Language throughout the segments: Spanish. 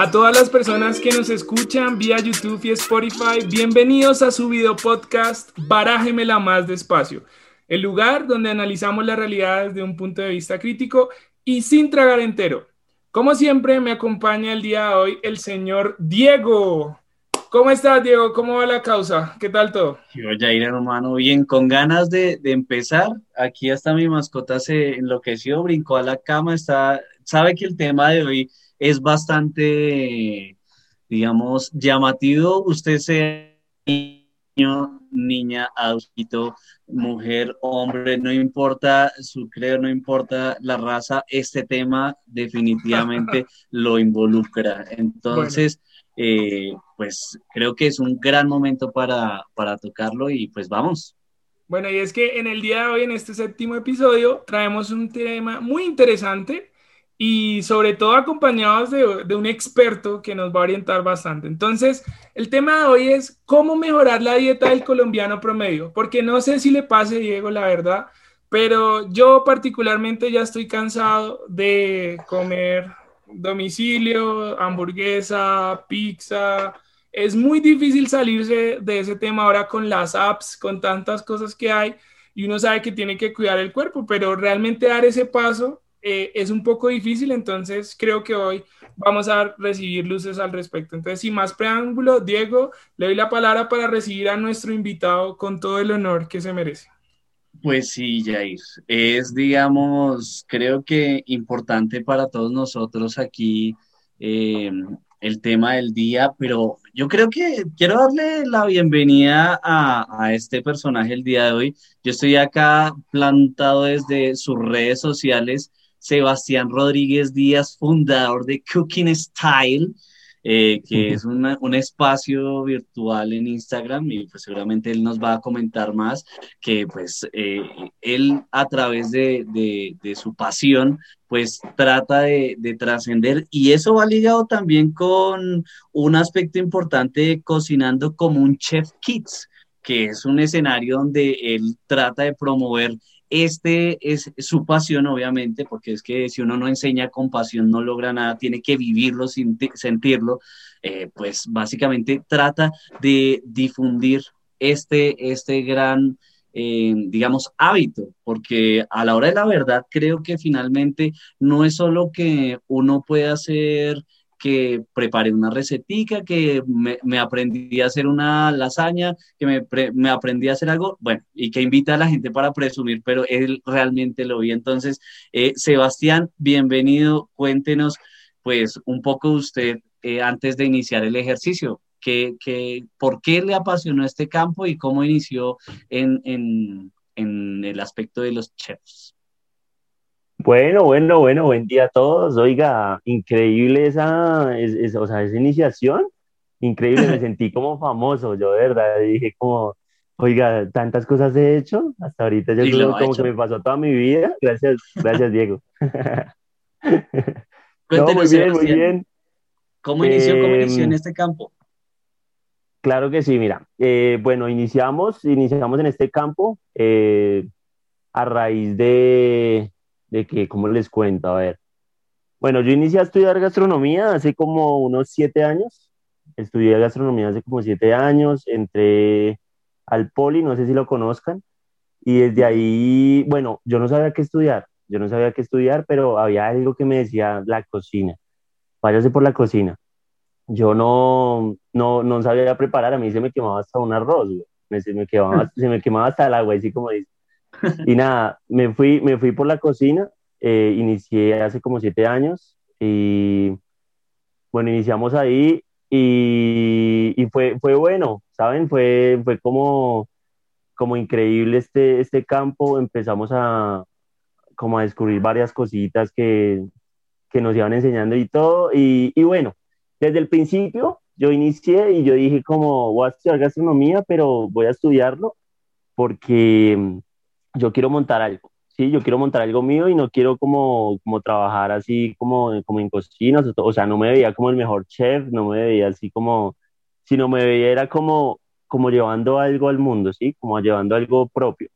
A todas las personas que nos escuchan vía YouTube y Spotify, bienvenidos a su video podcast Barájemela más despacio, el lugar donde analizamos la realidad desde un punto de vista crítico y sin tragar entero. Como siempre, me acompaña el día de hoy el señor Diego. ¿Cómo estás, Diego? ¿Cómo va la causa? ¿Qué tal todo? Yo, Jair, hermano, bien, con ganas de, de, empezar. Aquí hasta mi mascota se enloqueció, brincó a la cama, está, sabe que el tema de hoy es bastante, digamos, llamativo. Usted sea niño, niña, adulto, mujer, hombre, no importa su creo, no importa la raza, este tema definitivamente lo involucra. Entonces, eh, pues creo que es un gran momento para, para tocarlo y pues vamos. Bueno, y es que en el día de hoy, en este séptimo episodio, traemos un tema muy interesante y sobre todo acompañados de, un experto que nos va a orientar bastante. Entonces, el tema de hoy es cómo mejorar la dieta del colombiano promedio, porque no sé si le pase, Diego, la verdad, pero yo particularmente ya estoy cansado de comer domicilio, hamburguesa, pizza. Es muy difícil salirse de ese tema ahora con las apps, con tantas cosas que hay, y uno sabe que tiene que cuidar el cuerpo, pero realmente dar ese paso eh, es un poco difícil, entonces creo que hoy vamos a recibir luces al respecto. Entonces, sin más preámbulo, Diego, le doy la palabra para recibir a nuestro invitado con todo el honor que se merece. Pues sí, Jair, es, digamos, creo que importante para todos nosotros aquí eh, el tema del día, pero yo creo que quiero darle la bienvenida a, a, este personaje el día de hoy. Yo estoy acá plantado desde sus redes sociales Sebastián Rodríguez Díaz, fundador de Cooking Style, eh, que es un espacio virtual en Instagram y pues seguramente él nos va a comentar más que pues eh, él a través de, de, su pasión pues trata de, de trascender y eso va ligado también con un aspecto importante de cocinando como un chef kids que es un escenario donde él trata de promover este es su pasión, obviamente, porque es que si uno no enseña con pasión no logra nada, tiene que vivirlo, sentirlo, eh, pues básicamente trata de difundir este, este gran, eh, digamos, hábito, porque a la hora de la verdad creo que finalmente no es solo que uno pueda hacer que preparé una recetica, que me, aprendí a hacer una lasaña, que me, me, aprendí a hacer algo, bueno, y que invita a la gente para presumir, pero él realmente lo vi. Entonces, eh, Sebastián, bienvenido, cuéntenos pues un poco usted eh, antes de iniciar el ejercicio. Que, ¿Por qué le apasionó este campo y cómo inició en, en, en el aspecto de los chefs? Bueno, bueno, bueno, buen día a todos. Oiga, increíble esa, o sea, esa iniciación, increíble, me sentí como famoso, yo de verdad dije como, oiga, tantas cosas he hecho, hasta ahorita yo creo como que me pasó toda mi vida. Gracias, gracias Diego. no, muy bien, muy bien. ¿Cómo inició, cómo inició en em, este campo? Claro que sí, mira, eh, bueno, iniciamos, iniciamos en este campo eh, a raíz de, de que, ¿cómo les cuento? A ver. Bueno, yo inicié a estudiar gastronomía hace como unos siete años. Estudié gastronomía hace como siete años. Entré al Poli, no sé si lo conozcan. Y desde ahí, bueno, yo no sabía qué estudiar. Yo no sabía qué estudiar, pero había algo que me decía la cocina. Váyase por la cocina. Yo no, no, no sabía preparar. A mí se me quemaba hasta un arroz. Se, me quemaba, se me quemaba hasta el agua, así como dice. Y nada, me fui, me fui por la cocina, eh, inicié hace como siete años y bueno, iniciamos ahí y, y, fue, fue bueno, ¿saben? Fue, fue como, como increíble este, este campo, empezamos a, como a descubrir varias cositas que, que nos iban enseñando y todo, y, y, bueno, desde el principio yo inicié y yo dije como voy a estudiar gastronomía, pero voy a estudiarlo porque yo quiero montar algo, ¿sí? Yo quiero montar algo mío y no quiero como, como trabajar así como, como en cocinas, o sea, no me veía como el mejor chef, no me veía así como, sino me veía era como, como llevando algo al mundo, ¿sí? Como llevando algo propio.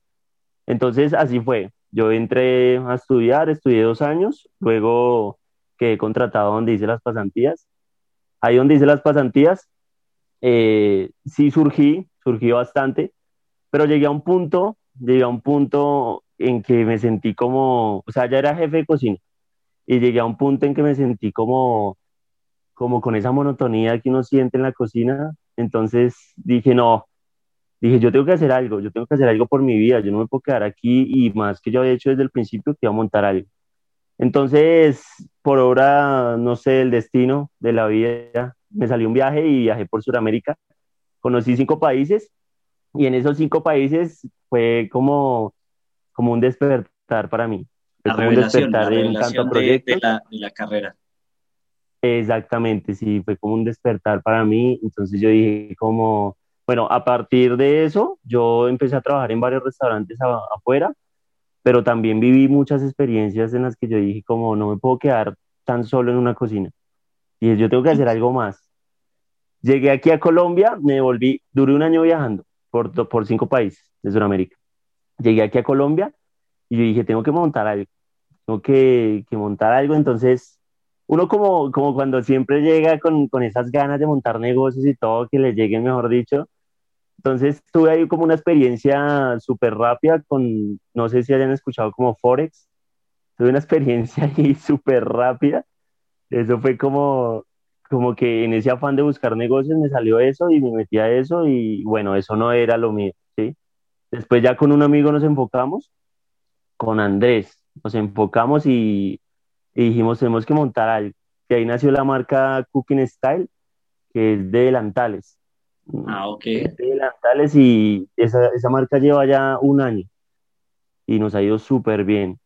Entonces, así fue. Yo entré a estudiar, estudié dos años, luego quedé contratado donde hice las pasantías ahí donde hice las pasantías, eh, sí surgí, surgí bastante, pero llegué a un punto, llegué a un punto en que me sentí como, o sea, ya era jefe de cocina, y llegué a un punto en que me sentí como, como con esa monotonía que uno siente en la cocina, entonces dije, no, dije, yo tengo que hacer algo, yo tengo que hacer algo por mi vida, yo no me puedo quedar aquí y más que yo había hecho desde el principio que iba a montar algo. Entonces, por obra, no sé, el destino de la vida, me salió un viaje y viajé por Sudamérica. Conocí cinco países y en esos cinco países fue como, como un despertar para mí. la revelación, la revelación de, la, de la carrera. Exactamente, sí, fue como un despertar para mí. Entonces yo dije como, bueno, a partir de eso, yo empecé a trabajar en varios restaurantes afuera, pero también viví muchas experiencias en las que yo dije como no me puedo quedar tan solo en una cocina. Y yo tengo que hacer algo más. Llegué aquí a Colombia, me volví, duré un año viajando por, por cinco países de Sudamérica. Llegué aquí a Colombia y yo dije, tengo que montar algo, tengo que, que montar algo. Entonces, uno como, como cuando siempre llega con, con esas ganas de montar negocios y todo, que le lleguen, mejor dicho. Entonces, tuve ahí como una experiencia súper rápida con, no sé si hayan escuchado como Forex. Tuve una experiencia ahí súper rápida. Eso fue como, como que en ese afán de buscar negocios me salió eso y me metí a eso y bueno, eso no era lo mío, ¿sí? Después ya con un amigo nos enfocamos, con Andrés, nos enfocamos y, dijimos, tenemos que montar algo. Y ahí nació la marca Cooking Style, que es de delantales. Ah, ok. de delantales y esa, esa marca lleva ya un año y nos ha ido súper bien.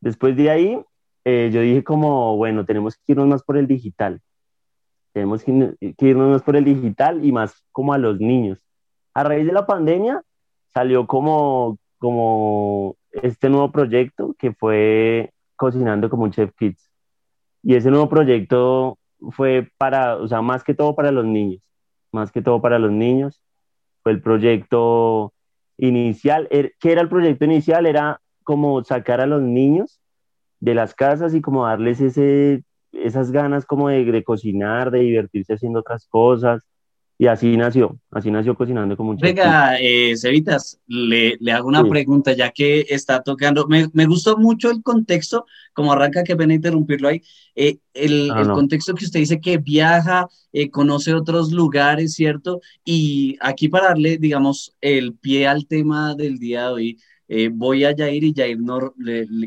Después de ahí, eh, yo dije como, bueno, tenemos que irnos más por el digital. Tenemos que, irnos más por el digital y más como a los niños. A raíz de la pandemia salió como, como este nuevo proyecto que fue Cocinando como un Chef Kids. Y ese nuevo proyecto fue para, o sea, más que todo para los niños. Más que todo para los niños. Fue el proyecto inicial. Er, ¿Qué era el proyecto inicial? Era como sacar a los niños de las casas y como darles ese, esas ganas como de, de cocinar, de divertirse haciendo otras cosas. Y así nació, así nació cocinando como un Venga, eh, Cevitas, le, le, hago una pregunta ya que está tocando. Me, me, gustó mucho el contexto, como arranca, que ven a interrumpirlo ahí. Eh, el, el contexto que usted dice que viaja, eh, conoce otros lugares, ¿cierto? Y aquí para darle, digamos, el pie al tema del día de hoy, eh, voy a Jair y Jair no,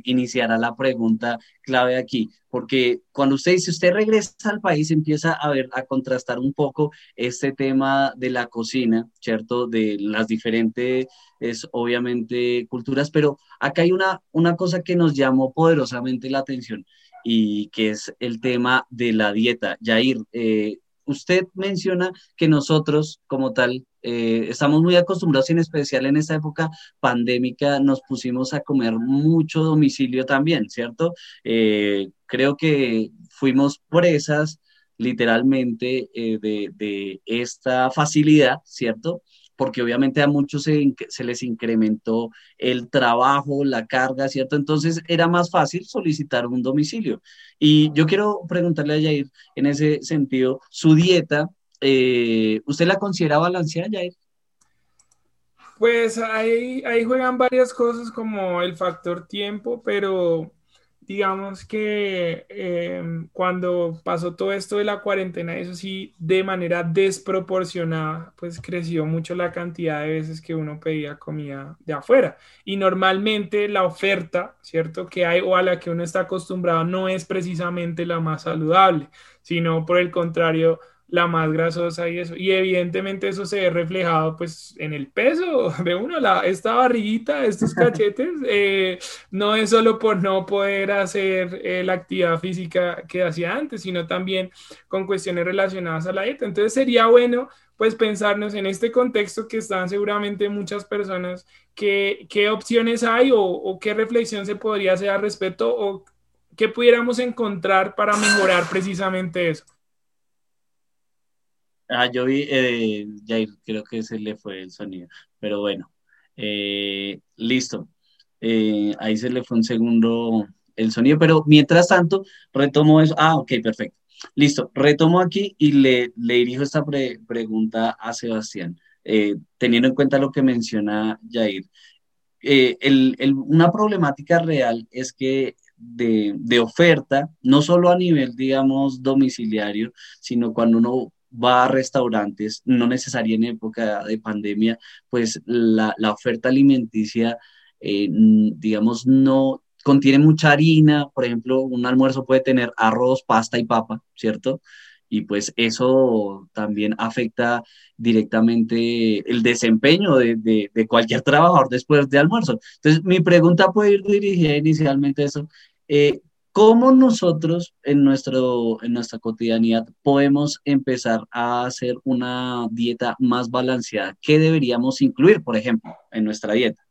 iniciará la pregunta clave aquí, porque cuando usted dice, usted regresa al país, empieza a ver, a contrastar un poco este tema de la cocina, ¿cierto? De las diferentes, es, obviamente, culturas, pero acá hay una, una cosa que nos llamó poderosamente la atención y que es el tema de la dieta. Jair, eh, usted menciona que nosotros como tal eh, estamos muy acostumbrados, en especial en esta época pandémica, nos pusimos a comer mucho domicilio también, ¿cierto? Eh, creo que fuimos presas literalmente eh, de, esta facilidad, ¿cierto? Porque obviamente a muchos se, se, les incrementó el trabajo, la carga, ¿cierto? Entonces era más fácil solicitar un domicilio. Y yo quiero preguntarle a Jair en ese sentido, su dieta, eh, ¿usted la considera balanceada, Jair? Pues ahí, ahí juegan varias cosas como el factor tiempo, pero digamos que em, cuando pasó todo esto de la cuarentena, eso sí, de manera desproporcionada, pues creció mucho la cantidad de veces que uno pedía comida de afuera. Y normalmente la oferta, ¿cierto? Que hay o a la que uno está acostumbrado no es precisamente la más saludable, sino por el contrario, la más grasosa y eso. Y evidentemente eso se ve reflejado pues en el peso de uno, la, esta barriguita, estos cachetes, eh, no es solo por no poder hacer eh, la actividad física que hacía antes, sino también con cuestiones relacionadas a la dieta. Entonces sería bueno pues pensarnos en este contexto que están seguramente muchas personas, que, qué opciones hay o, o qué reflexión se podría hacer al respecto o qué pudiéramos encontrar para mejorar precisamente eso. Ah, yo vi, eh, Jair, creo que se le fue el sonido, pero bueno, eh, listo. Eh, ahí se le fue un segundo el sonido, pero mientras tanto, retomo eso. Ah, ok, perfecto. Listo, retomo aquí y le, le dirijo esta pregunta a Sebastián, eh, teniendo en cuenta lo que menciona Jair. Una problemática real es que de, de, oferta, no solo a nivel, digamos, domiciliario, sino cuando uno va a restaurantes, no necesaria en época de pandemia, pues la, la oferta alimenticia, eh, digamos, no contiene mucha harina, por ejemplo, un almuerzo puede tener arroz, pasta y papa, ¿cierto? Y pues eso también afecta directamente el desempeño de, de, cualquier trabajador después de almuerzo. Entonces, mi pregunta puede ir dirigida inicialmente a eso. Eh, ¿Cómo nosotros en, nuestro, en nuestra cotidianidad podemos empezar a hacer una dieta más balanceada? ¿Qué deberíamos incluir, por ejemplo, en nuestra dieta?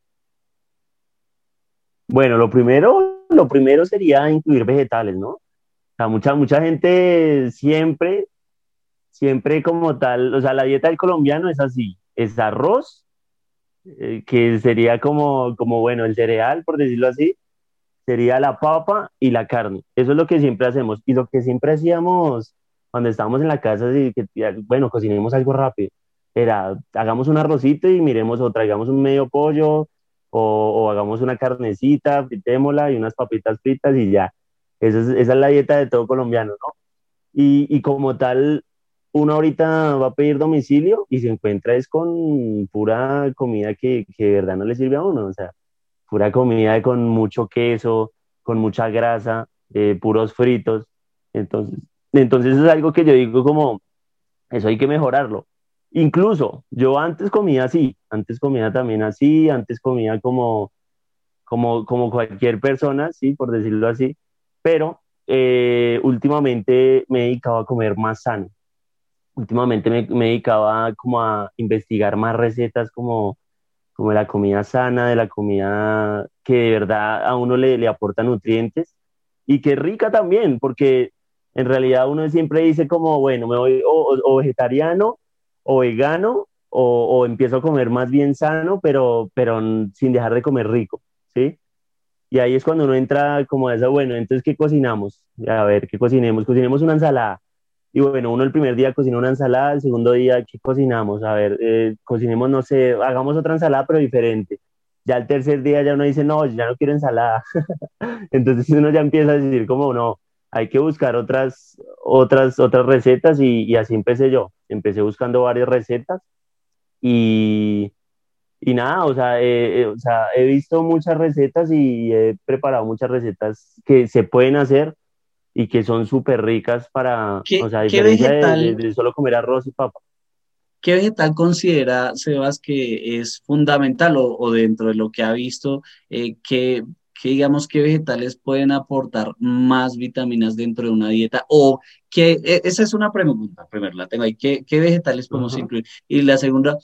Bueno, lo primero, lo primero sería incluir vegetales, ¿no? O sea, mucha, mucha gente siempre, siempre como tal, o sea, la dieta del colombiano es así, es arroz, eh, que sería como, como, bueno, el cereal, por decirlo así, sería la papa y la carne. Eso es lo que siempre hacemos. Y lo que siempre hacíamos cuando estábamos en la casa, y que, bueno, cocinemos algo rápido, era, hagamos un arrocito y miremos o traigamos un medio pollo o, hagamos una carnecita, fritémosla y unas papitas fritas y ya. Esa es, esa es la dieta de todo colombiano, ¿no? Y, y, como tal, uno ahorita va a pedir domicilio y se encuentra es con pura comida que, que de verdad no le sirve a uno, o sea, pura comida con mucho queso, con mucha grasa, eh, puros fritos. Entonces, entonces es algo que yo digo como, eso hay que mejorarlo. Incluso yo antes comía así, antes comía también así, antes comía como, como, como cualquier persona, sí, por decirlo así, pero eh, últimamente me dedicaba a comer más sano. Últimamente me, me, dedicaba como a investigar más recetas como, como de la comida sana, de la comida que de verdad a uno le, aporta nutrientes y que es rica también, porque en realidad uno siempre dice como, bueno, me voy o vegetariano o vegano o, empiezo a comer más bien sano, pero, pero sin dejar de comer rico, ¿sí? Y ahí es cuando uno entra como a eso, bueno, entonces, ¿qué cocinamos? A ver, ¿qué cocinemos? Cocinemos una ensalada. Y bueno, uno el primer día cocina una ensalada, el segundo día, ¿qué cocinamos? A ver, eh, cocinemos, no sé, hagamos otra ensalada, pero diferente. Ya el tercer día ya uno dice, no, ya no quiero ensalada. Entonces uno ya empieza a decir, como no, hay que buscar otras, otras, otras recetas y, así empecé yo. Empecé buscando varias recetas y, y nada, o sea, o sea, he visto muchas recetas y he preparado muchas recetas que se pueden hacer y que son súper ricas para, o sea, vegetal, de, solo comer arroz y papa. ¿Qué vegetal considera, Sebas, que es fundamental o, dentro de lo que ha visto, eh, que que digamos que vegetales pueden aportar más vitaminas dentro de una dieta o que esa es una pregunta, primero la tengo ahí, ¿qué, qué vegetales podemos incluir? Y la segunda,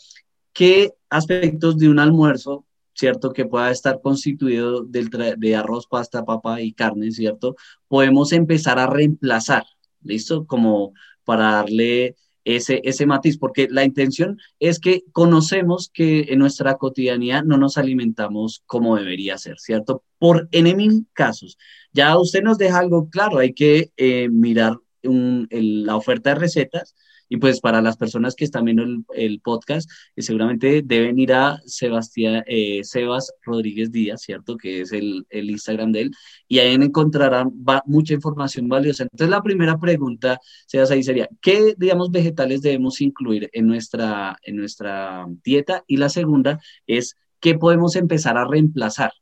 ¿qué aspectos de un almuerzo, cierto, que pueda estar constituido de arroz, pasta, papa y carne, cierto, podemos empezar a reemplazar, ¿listo? Como para darle ese, ese matiz, porque la intención es que conocemos que en nuestra cotidianidad no nos alimentamos como debería ser, ¿cierto? Por en casos. Ya usted nos deja algo claro, hay que eh, mirar la oferta de recetas y pues para las personas que están viendo el, podcast, eh, seguramente deben ir a Sebastián, eh, Sebas Rodríguez Díaz, ¿cierto? Que es el, el Instagram de él, y ahí encontrarán mucha información valiosa. Entonces la primera pregunta, Sebas, ahí sería, ¿qué, digamos, vegetales debemos incluir en nuestra, en nuestra dieta? Y la segunda es, ¿qué podemos empezar a reemplazar?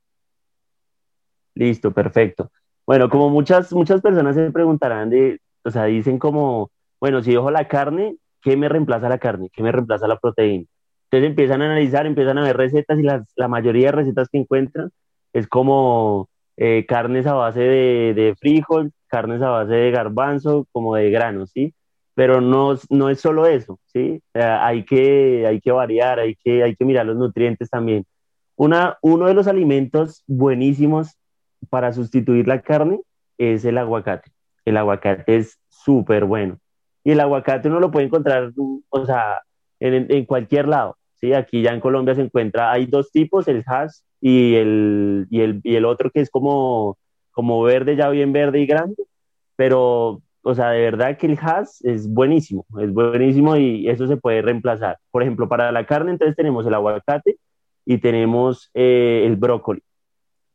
Listo, perfecto. Bueno, como muchas, muchas personas se preguntarán de, o sea, dicen como, bueno, si dejo la carne, ¿qué me reemplaza la carne? ¿Qué me reemplaza la proteína? Entonces empiezan a analizar, empiezan a ver recetas y la mayoría de recetas que encuentran es como eh, carnes a base de, frijol, carnes a base de garbanzo, como de granos, ¿sí? Pero no, no es solo eso, ¿sí? hay, que, hay que variar, hay que, hay que mirar los nutrientes también. Una, uno de los alimentos buenísimos para sustituir la carne es el aguacate. El aguacate es súper bueno. Y el aguacate uno lo puede encontrar, o sea, en, cualquier lado. ¿sí? Aquí ya en Colombia se encuentra, hay dos tipos, el hash y el, y el, y el otro que es como, como verde, ya bien verde y grande. Pero o sea, de verdad que el has es buenísimo, es buenísimo y eso se puede reemplazar. Por ejemplo, para la carne, entonces tenemos el aguacate y tenemos eh, el brócoli.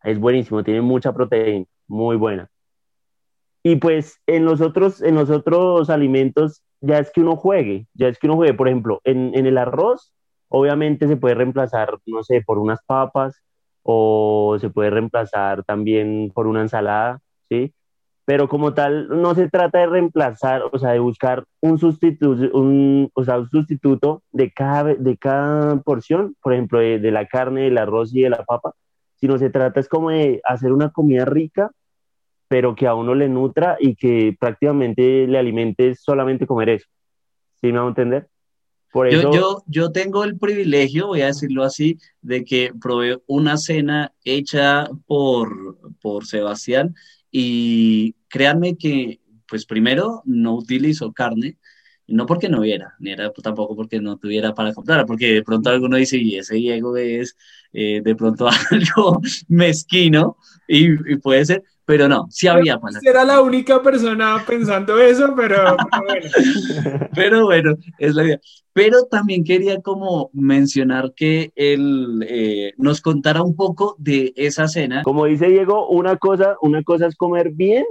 Es buenísimo, tiene mucha proteína, muy buena. Y pues en los otros, en los otros alimentos ya es que uno juegue, ya es que uno juegue. Por ejemplo, en, en el arroz, obviamente se puede reemplazar, no sé, por unas papas o se puede reemplazar también por una ensalada, ¿sí? Pero como tal, no se trata de reemplazar, o sea, de buscar un sustituto, un, o sea, un sustituto de cada, de cada porción, por ejemplo, de, de la carne, del arroz y de la papa, sino se trata es como de hacer una comida rica, pero que a uno le nutra y que prácticamente le alimente solamente comer eso. ¿Sí me va a entender? Por eso... yo, yo, yo tengo el privilegio, voy a decirlo así, de que probé una cena hecha por, por Sebastián y créanme que, pues primero, no utilizo carne, no porque no hubiera, ni era tampoco porque no tuviera para comprar, porque de pronto alguno dice, y ese Diego es eh, de pronto algo mezquino, y, puede ser, pero no, sí había para. Era la única persona pensando eso, pero, bueno. pero bueno, es la idea. Pero también quería como mencionar que él eh, nos contara un poco de esa cena. Como dice Diego, una cosa, una cosa es comer bien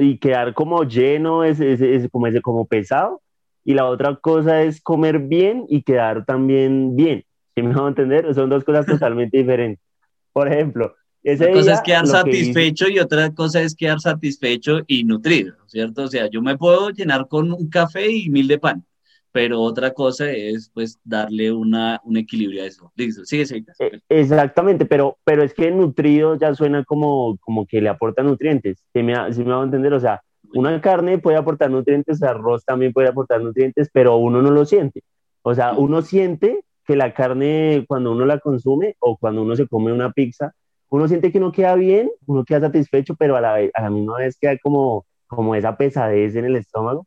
y quedar como lleno, es, es, como, ese, como pesado, y la otra cosa es comer bien y quedar también bien. ¿Sí me van a entender? Son dos cosas totalmente diferentes. Por ejemplo, esa cosa es quedar satisfecho y otra cosa es quedar satisfecho y nutrido, ¿cierto? O sea, yo me puedo llenar con un café y mil de pan, pero otra cosa es pues darle una, un equilibrio a eso. Listo, sigue, sigue. Eh, exactamente, pero, pero es que nutrido ya suena como, como que le aporta nutrientes, si me, si me va a entender, o sea, una carne puede aportar nutrientes, arroz también puede aportar nutrientes, pero uno no lo siente. O sea, uno siente que la carne cuando uno la consume o cuando uno se come una pizza, uno siente que uno queda bien, uno queda satisfecho, pero a la, a la misma vez queda como, como esa pesadez en el estómago.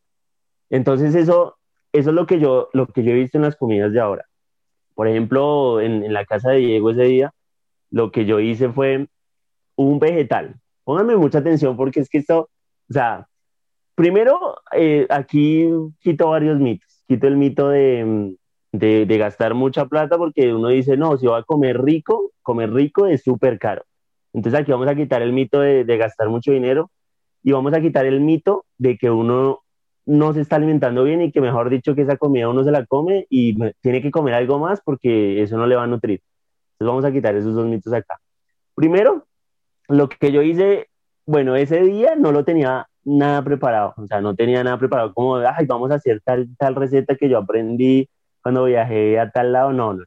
Entonces eso, eso es lo que, yo, lo que yo he visto en las comidas de ahora. Por ejemplo, en, la casa de Diego ese día, lo que yo hice fue un vegetal. Pónganme mucha atención porque es que esto, o sea, primero eh, aquí quito varios mitos. Quito el mito de, de, gastar mucha plata porque uno dice, no, si va a comer rico, comer rico es súper caro. Entonces aquí vamos a quitar el mito de, de gastar mucho dinero y vamos a quitar el mito de que uno no se está alimentando bien y que mejor dicho que esa comida uno se la come y tiene que comer algo más porque eso no le va a nutrir. Entonces vamos a quitar esos dos mitos acá. Primero, lo que yo hice, bueno, ese día no lo tenía nada preparado, o sea, no tenía nada preparado como, ay, vamos a hacer tal, tal receta que yo aprendí cuando viajé a tal lado, no, no.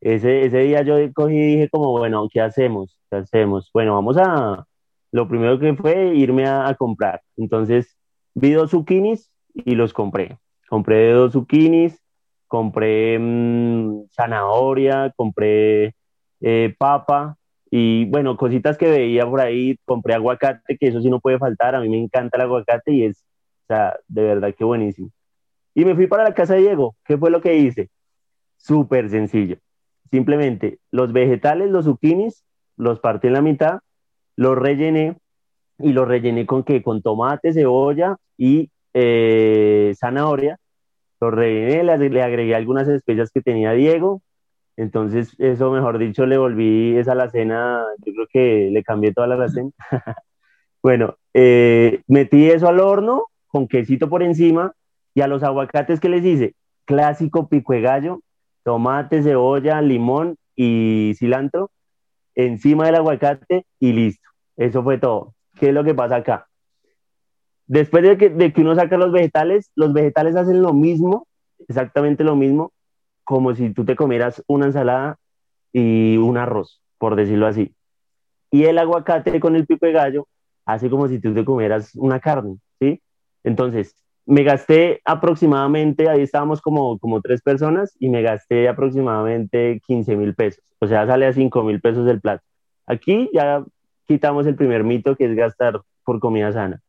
Ese, ese día yo cogí y dije como, bueno, ¿qué hacemos? ¿Qué hacemos? Bueno, vamos a, lo primero que fue irme a, comprar. Entonces, vi dos zucchinis y los compré. Compré dos zucchinis, compré mmm, zanahoria, compré eh, papa y bueno, cositas que veía por ahí. Compré aguacate, que eso sí no puede faltar. A mí me encanta el aguacate y es, o sea, de verdad que buenísimo. Y me fui para la casa de Diego. ¿Qué fue lo que hice? Súper sencillo. Simplemente los vegetales, los zucchinis, los partí en la mitad, los rellené y los rellené con qué? Con tomate, cebolla y eh, zanahoria. Los rellené, le, le, agregué algunas especias que tenía Diego. Entonces, eso, mejor dicho, le volví esa la cena, yo creo que le cambié toda la cena. bueno, eh, metí eso al horno con quesito por encima y a los aguacates que les hice, clásico pico de gallo, tomate, cebolla, limón y cilantro encima del aguacate y listo. Eso fue todo. ¿Qué es lo que pasa acá? Después de que, de que uno saca los vegetales, los vegetales hacen lo mismo, exactamente lo mismo, como si tú te comieras una ensalada y un arroz, por decirlo así. Y el aguacate con el pico de gallo hace como si tú te comieras una carne, ¿sí? Entonces, me gasté aproximadamente, ahí estábamos como, como tres personas, y me gasté aproximadamente 15 mil pesos. O sea, sale a 5 mil pesos el plato. Aquí ya quitamos el primer mito, que es gastar por comida sana.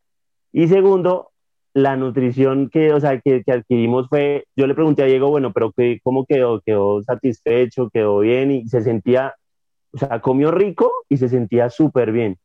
Y segundo, la nutrición que, o sea, que, que, adquirimos fue, yo le pregunté a Diego, bueno, pero que, ¿cómo quedó? ¿Quedó satisfecho? ¿Quedó bien? Y se sentía, o sea, comió rico y se sentía súper bien.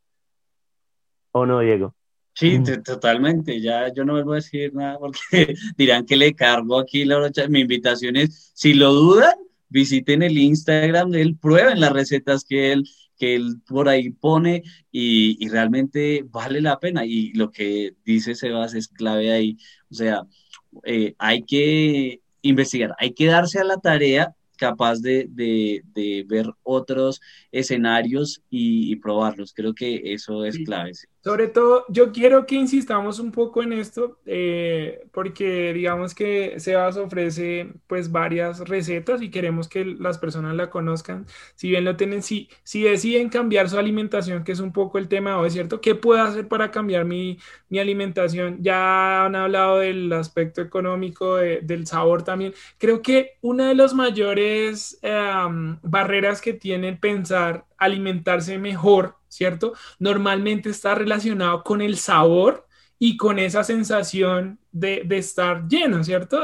¿O no, Diego? Sí, totalmente. Ya yo no vuelvo a decir nada porque dirán que le cargo aquí la brocha. Mi invitación es, si lo dudan, visiten el Instagram de él, prueben las recetas que él, que él por ahí pone y, y realmente vale la pena. Y lo que dice Sebas es clave ahí. O sea, eh, hay que investigar, hay que darse a la tarea capaz de, de, ver otros escenarios y, probarlos. Creo que eso es clave. Sobre todo, yo quiero que insistamos un poco en esto, eh, porque digamos que Sebas ofrece pues varias recetas y queremos que las personas la conozcan. Si bien lo tienen, si, si deciden cambiar su alimentación, que es un poco el tema hoy, ¿cierto? ¿Qué puedo hacer para cambiar mi, mi alimentación? Ya han hablado del aspecto económico, del sabor también. Creo que una de las mayores em, barreras que tiene pensar alimentarse mejor ¿cierto? Normalmente está relacionado con el sabor y con esa sensación de, estar lleno, ¿cierto?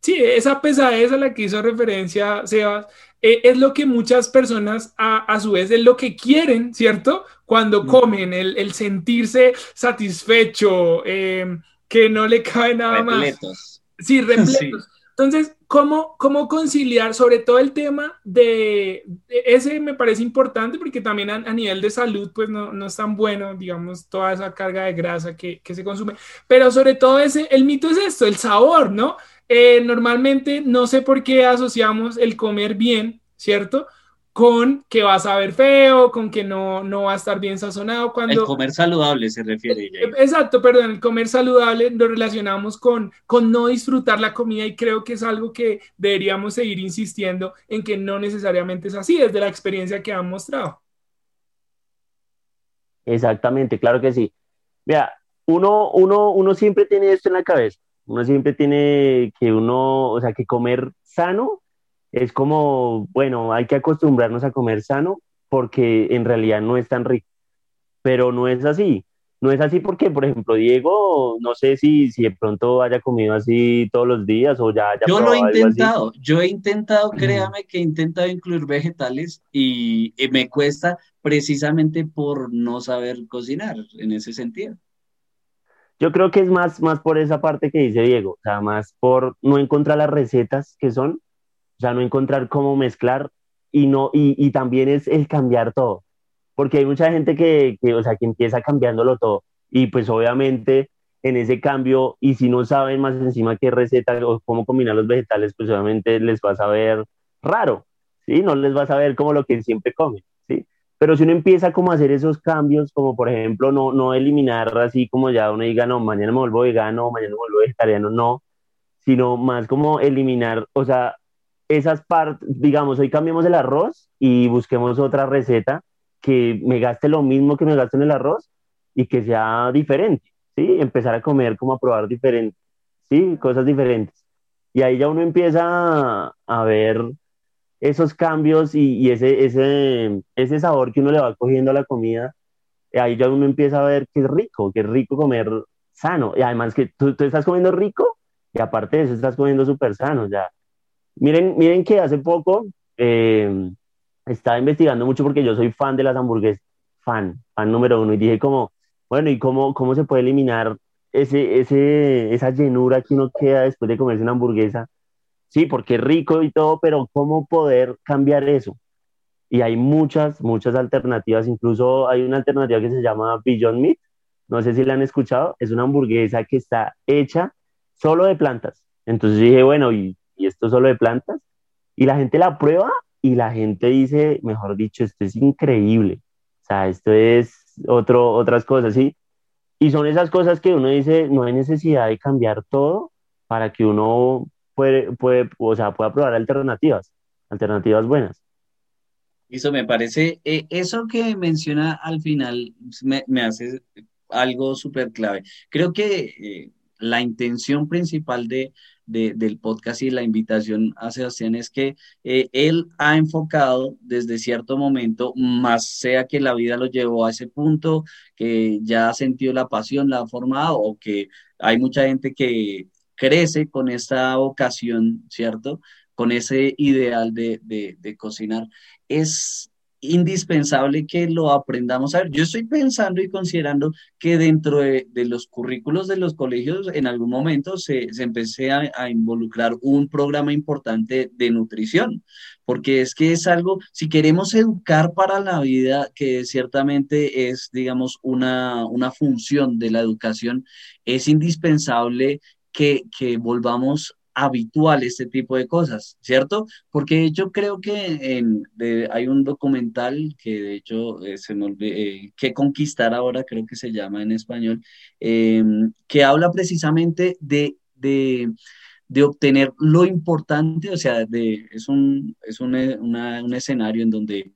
sí, esa pesadez a la que hizo referencia Sebas, eh, es lo que muchas personas a, su vez es lo que quieren, ¿cierto? Cuando comen, el, sentirse satisfecho, eh, que no le cabe nada más. Sí, repletos. Entonces, ¿cómo, ¿cómo conciliar sobre todo el tema de, ese me parece importante porque también a, nivel de salud pues no, no, es tan bueno, digamos, toda esa carga de grasa que, que, se consume, pero sobre todo ese, el mito es esto, el sabor, ¿no? Eh, normalmente no sé por qué asociamos el comer bien, ¿cierto? Con que vas a ver feo, con que no, no va a estar bien sazonado. Cuando... El comer saludable se refiere. Eh, exacto, perdón, el comer saludable lo relacionamos con, con no disfrutar la comida y creo que es algo que deberíamos seguir insistiendo en que no necesariamente es así, desde la experiencia que han mostrado. Exactamente, claro que sí. Mira, uno, uno, uno siempre tiene esto en la cabeza, uno siempre tiene que uno, o sea, que comer sano es como, bueno, hay que acostumbrarnos a comer sano porque en realidad no es tan rico, pero no es así. No es así porque, por ejemplo, Diego, no sé si, si de pronto haya comido así todos los días o ya haya Yo lo he intentado, yo he intentado, créame que he intentado incluir vegetales y, y me cuesta precisamente por no saber cocinar en ese sentido. Yo creo que es más, más por esa parte que dice Diego, o sea, más por no encontrar las recetas que son sea, no encontrar cómo mezclar y, no, y, y también es el cambiar todo, porque hay mucha gente que, que, o sea, que empieza cambiándolo todo y pues obviamente en ese cambio y si no saben más encima qué receta o cómo combinar los vegetales, pues obviamente les va a saber raro, ¿sí? No les va a saber como lo que siempre comen, ¿sí? Pero si uno empieza como a hacer esos cambios, como por ejemplo no, no eliminar así como ya uno diga, no, mañana me vuelvo vegano, mañana me vuelvo vegetariano, no, sino más como eliminar, o sea, esas partes, digamos, hoy cambiemos el arroz y busquemos otra receta que me gaste lo mismo que me gasto en el arroz y que sea diferente, ¿sí? Empezar a comer como a probar diferente, ¿sí? Cosas diferentes. Y ahí ya uno empieza a, ver esos cambios y, ese, ese, ese sabor que uno le va cogiendo a la comida. Ahí ya uno empieza a ver que es rico, que es rico comer sano. Y además que tú, tú estás comiendo rico y aparte de eso estás comiendo súper sano, ya Miren, miren que hace poco eh, estaba investigando mucho porque yo soy fan de las hamburguesas, fan, fan número uno, y dije como, bueno, ¿y cómo, cómo se puede eliminar ese, ese, esa llenura que uno queda después de comerse una hamburguesa? Sí, porque es rico y todo, pero ¿cómo poder cambiar eso? Y hay muchas, muchas alternativas, incluso hay una alternativa que se llama Beyond Meat, no sé si la han escuchado, es una hamburguesa que está hecha solo de plantas. Entonces dije, bueno, ¿y y esto solo de plantas, y la gente la prueba y la gente dice, mejor dicho, esto es increíble, o sea, esto es otro, otras cosas, ¿sí? Y son esas cosas que uno dice, no hay necesidad de cambiar todo para que uno puede, puede, o sea, pueda probar alternativas, alternativas buenas. Eso me parece, eh, eso que menciona al final me, hace algo súper clave. Creo que eh, la intención principal de, del podcast y la invitación a Sebastián es que eh, él ha enfocado desde cierto momento, más sea que la vida lo llevó a ese punto, que ya ha sentido la pasión, la ha formado, o que hay mucha gente que crece con esta vocación, ¿cierto? Con ese ideal de, de, de cocinar. Es indispensable que lo aprendamos a ver. Yo estoy pensando y considerando que dentro de, los currículos de los colegios en algún momento se, se empecé a, a, involucrar un programa importante de nutrición, porque es que es algo, si queremos educar para la vida, que ciertamente es, digamos, una, una función de la educación, es indispensable que, que volvamos habitual este tipo de cosas, ¿cierto? Porque yo creo que hay un documental que de hecho eh, se me eh, que conquistar ahora creo que se llama en español, em, que habla precisamente de, de, de, obtener lo importante, o sea, de, es, un, es un, un escenario en donde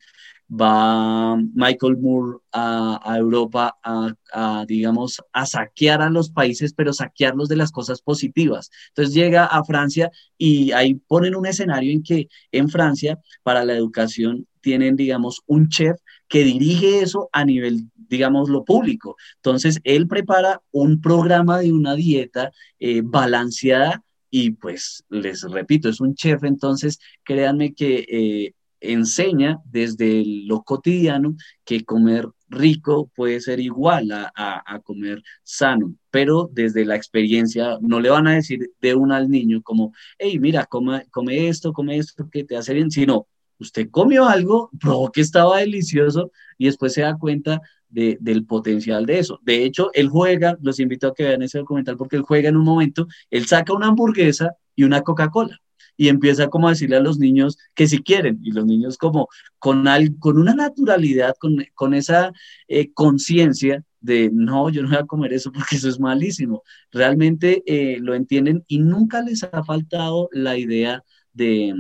va Michael Moore a, Europa a, digamos, a saquear a los países, pero saquearlos de las cosas positivas. Entonces llega a Francia y ahí ponen un escenario en que en Francia, para la educación, tienen, digamos, un chef que dirige eso a nivel, digamos, lo público. Entonces, él prepara un programa de una dieta eh, balanceada y pues les repito, es un chef, entonces créanme que eh, enseña desde lo cotidiano que comer rico puede ser igual a, comer sano, pero desde la experiencia no le van a decir de una al niño como, hey, mira, come, come esto, come esto que te hace bien, sino usted comió algo, probó que estaba delicioso y después se da cuenta del potencial de eso. De hecho, él juega, los invito a que vean ese documental porque él juega en un momento, él saca una hamburguesa y una Coca-Cola y empieza como a decirle a los niños que si quieren, y los niños como con, con una naturalidad, con, esa eh, conciencia de no, yo no voy a comer eso porque eso es malísimo. Realmente eh, lo entienden y nunca les ha faltado la idea de,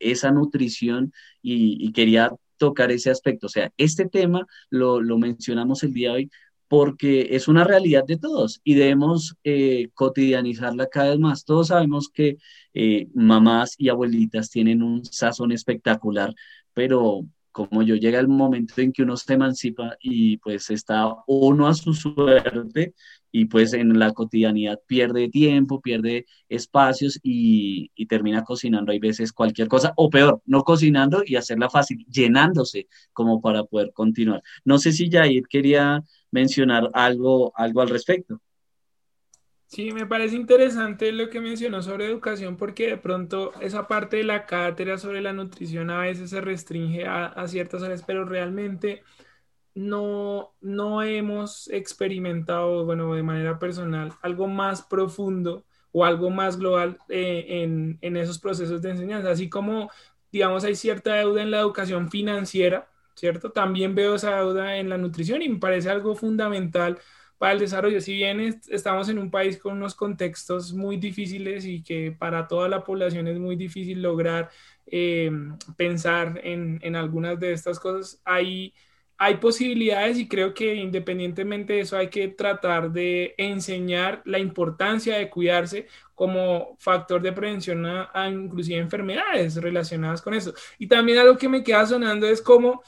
esa nutrición y, quería tocar ese aspecto. O sea, este tema lo, lo mencionamos el día de hoy porque es una realidad de todos y debemos eh, cotidianizarla cada vez más. Todos sabemos que eh, mamás y abuelitas tienen un sazón espectacular, pero como yo llega el momento en que uno se emancipa y pues está uno a su suerte y pues en la cotidianidad pierde tiempo, pierde espacios y, y, termina cocinando hay veces cualquier cosa, o peor, no cocinando y hacerla fácil, llenándose como para poder continuar. No sé si Jair quería mencionar algo, algo al respecto. Sí, me parece interesante lo que mencionó sobre educación porque de pronto esa parte de la cátedra sobre la nutrición a veces se restringe a, ciertas áreas, pero realmente no, no hemos experimentado, bueno, de manera personal, algo más profundo o algo más global eh, en, en esos procesos de enseñanza. Así como, digamos, hay cierta deuda en la educación financiera, ¿cierto? También veo esa deuda en la nutrición y me parece algo fundamental para el desarrollo. Si bien estamos en un país con unos contextos muy difíciles y que para toda la población es muy difícil lograr eh, pensar en, en, algunas de estas cosas, hay, hay posibilidades y creo que independientemente de eso hay que tratar de enseñar la importancia de cuidarse como factor de prevención a, a inclusive enfermedades relacionadas con eso. Y también algo que me queda sonando es como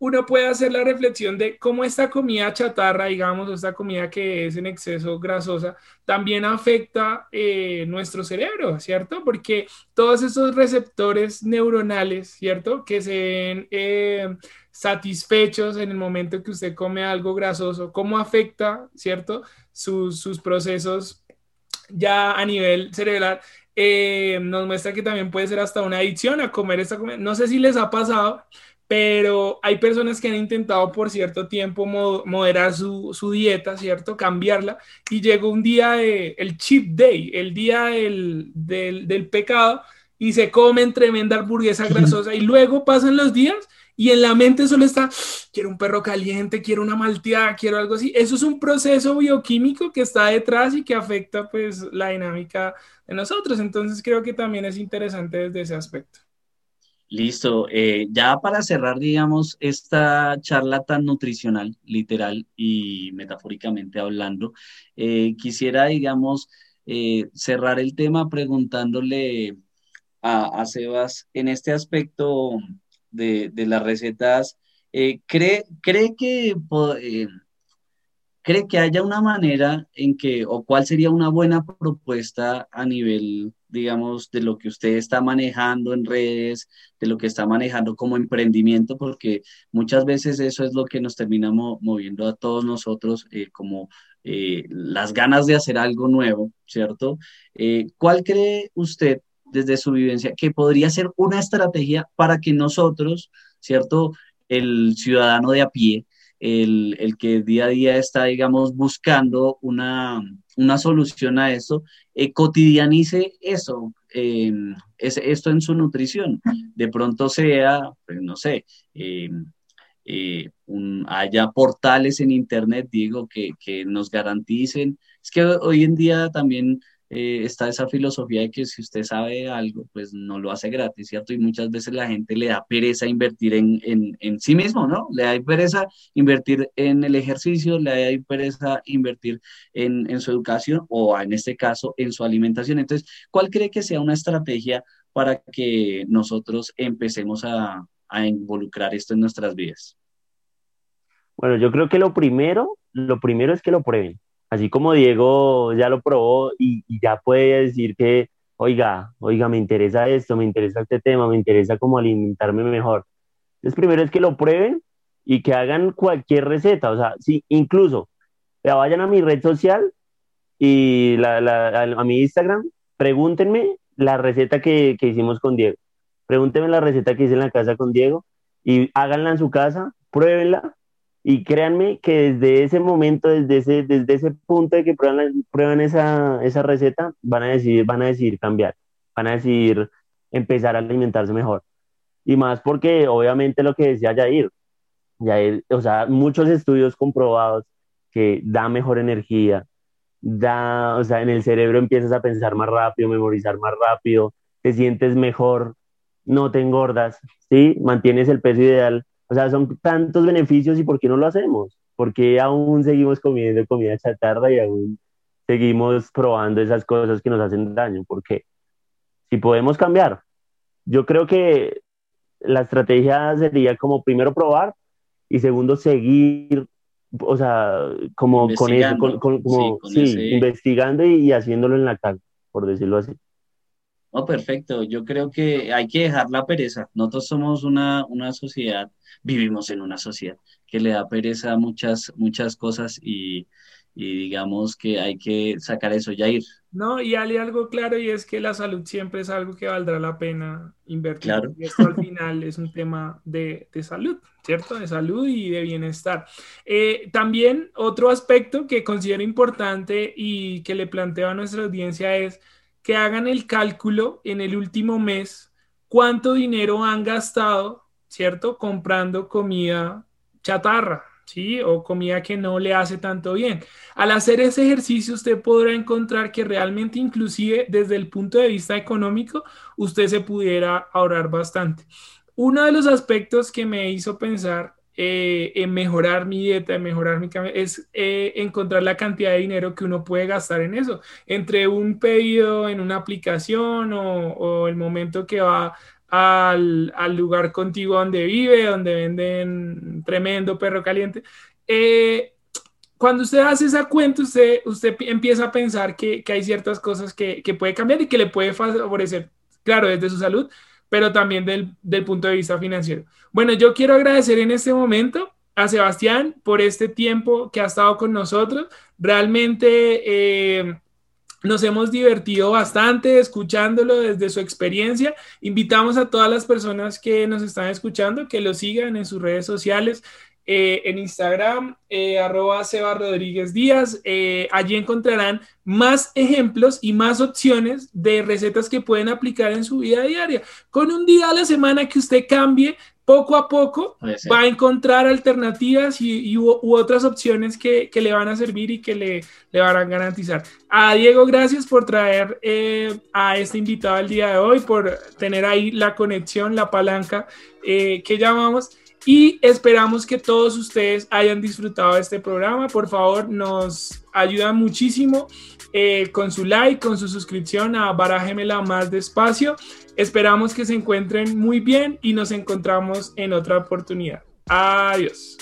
uno puede hacer la reflexión de cómo esta comida chatarra, digamos, o esta comida que es en exceso grasosa, también afecta eh, nuestro cerebro, ¿cierto? Porque todos esos receptores neuronales, ¿cierto? Que se ven eh, satisfechos en el momento que usted come algo grasoso, ¿cómo afecta, ¿cierto? Sus, procesos ya a nivel cerebral. Eh, nos muestra que también puede ser hasta una adicción a comer esta comida. No sé si les ha pasado, pero hay personas que han intentado por cierto tiempo moderar su, dieta, ¿cierto? Cambiarla, y llegó un día, de, el cheat day, el día del, del, pecado, y se comen tremenda hamburguesa grasosa, y luego pasan los días y en la mente solo está, quiero un perro caliente, quiero una malteada, quiero algo así. Eso es un proceso bioquímico que está detrás y que afecta pues la dinámica de nosotros. Entonces creo que también es interesante desde ese aspecto. Listo. Eh, ya para cerrar, digamos, esta charla tan nutricional, literal y metafóricamente hablando, eh, quisiera, digamos, eh, cerrar el tema preguntándole a, Sebas en este aspecto de, las recetas. ¿cree, ¿Cree que cree que haya una manera en que, o cuál sería una buena propuesta a nivel digamos, de lo que usted está manejando en redes, de lo que está manejando como emprendimiento, porque muchas veces eso es lo que nos termina moviendo a todos nosotros eh, como eh, las ganas de hacer algo nuevo, ¿cierto? Eh, ¿Cuál cree usted desde su vivencia que podría ser una estrategia para que nosotros, ¿cierto? El ciudadano de a pie, el, el que día a día está, digamos, buscando una, una solución a eso, eh, cotidianice eso, eh, es, esto en su nutrición. De pronto sea, pues, no sé, eh, un, haya portales en Internet, digo, que, que nos garanticen. Es que hoy en día también eh, está esa filosofía de que si usted sabe algo, pues no lo hace gratis, ¿cierto? Y muchas veces la gente le da pereza invertir en, en, en sí mismo, ¿no? Le da pereza invertir en el ejercicio, le da pereza invertir en, en su educación o en este caso en su alimentación. Entonces, ¿cuál cree que sea una estrategia para que nosotros empecemos a, a involucrar esto en nuestras vidas? Bueno, yo creo que lo primero, lo primero es que lo prueben así como Diego ya lo probó y, ya puede decir que, oiga, oiga, me interesa esto, me interesa este tema, me interesa cómo alimentarme mejor. Entonces, primero es que lo prueben y que hagan cualquier receta, o sea, sí, incluso, ya vayan a mi red social y a, mi Instagram, pregúntenme la receta que, que hicimos con Diego. Pregúntenme la receta que hice en la casa con Diego y háganla en su casa, pruébenla y créanme que desde ese momento, desde ese, desde ese punto de que prueban, prueban esa, esa receta, van a, decidir, van a decidir cambiar, van a decidir empezar a alimentarse mejor. Y más porque obviamente lo que decía Jair, Jair, o sea, muchos estudios comprobados que da mejor energía, da, o sea, en el cerebro empiezas a pensar más rápido, memorizar más rápido, te sientes mejor, no te engordas, ¿sí? Mantienes el peso ideal o sea, son tantos beneficios y ¿por qué no lo hacemos? ¿Por qué aún seguimos comiendo comida chatarra y aún seguimos probando esas cosas que nos hacen daño? Porque si podemos cambiar, yo creo que la estrategia sería como primero probar y segundo seguir, o sea, como con eso, como, sí, investigando y, y, haciéndolo en la casa, por decirlo así. No, perfecto. Yo creo que hay que dejar la pereza. Nosotros somos una, una sociedad, vivimos en una sociedad que le da pereza a muchas, muchas cosas y, y digamos que hay que sacar eso, ya ir. No, y hay algo claro y es que la salud siempre es algo que valdrá la pena invertir. Claro. Y esto al final es un tema de, de, salud, ¿cierto? De salud y de bienestar. Eh, también otro aspecto que considero importante y que le planteo a nuestra audiencia es que hagan el cálculo en el último mes, cuánto dinero han gastado, ¿cierto? Comprando comida chatarra, ¿sí? O comida que no le hace tanto bien. Al hacer ese ejercicio, usted podrá encontrar que realmente, inclusive desde el punto de vista económico, usted se pudiera ahorrar bastante. Uno de los aspectos que me hizo pensar eh, en mejorar mi dieta, en mejorar mi es eh, encontrar la cantidad de dinero que uno puede gastar en eso. Entre un pedido en una aplicación o, el momento que va al, lugar contigo donde vive, donde venden tremendo perro caliente. Eh, cuando usted hace esa cuenta, usted, usted empieza a pensar que, hay ciertas cosas que, que, puede cambiar y que le puede favorecer, claro, desde su salud, pero también del, del punto de vista financiero. Bueno, yo quiero agradecer en este momento a Sebastián por este tiempo que ha estado con nosotros. Realmente eh, nos hemos divertido bastante escuchándolo desde su experiencia. Invitamos a todas las personas que nos están escuchando que lo sigan en sus redes sociales. Eh, en Instagram, eh, arroba Seba Rodríguez Díaz. Eh, allí encontrarán más ejemplos y más opciones de recetas que pueden aplicar en su vida diaria. Con un día a la semana que usted cambie, poco a poco va a encontrar alternativas y, u, otras opciones que, que, le van a servir y que le, le van a garantizar. A Diego, gracias por traer a este invitado el día de hoy, por tener ahí la conexión, la palanca que llamamos y esperamos que todos ustedes hayan disfrutado de este programa. Por favor, nos ayuda muchísimo eh, con su like, con su suscripción a Barájemela Más Despacio. Esperamos que se encuentren muy bien y nos encontramos en otra oportunidad. Adiós.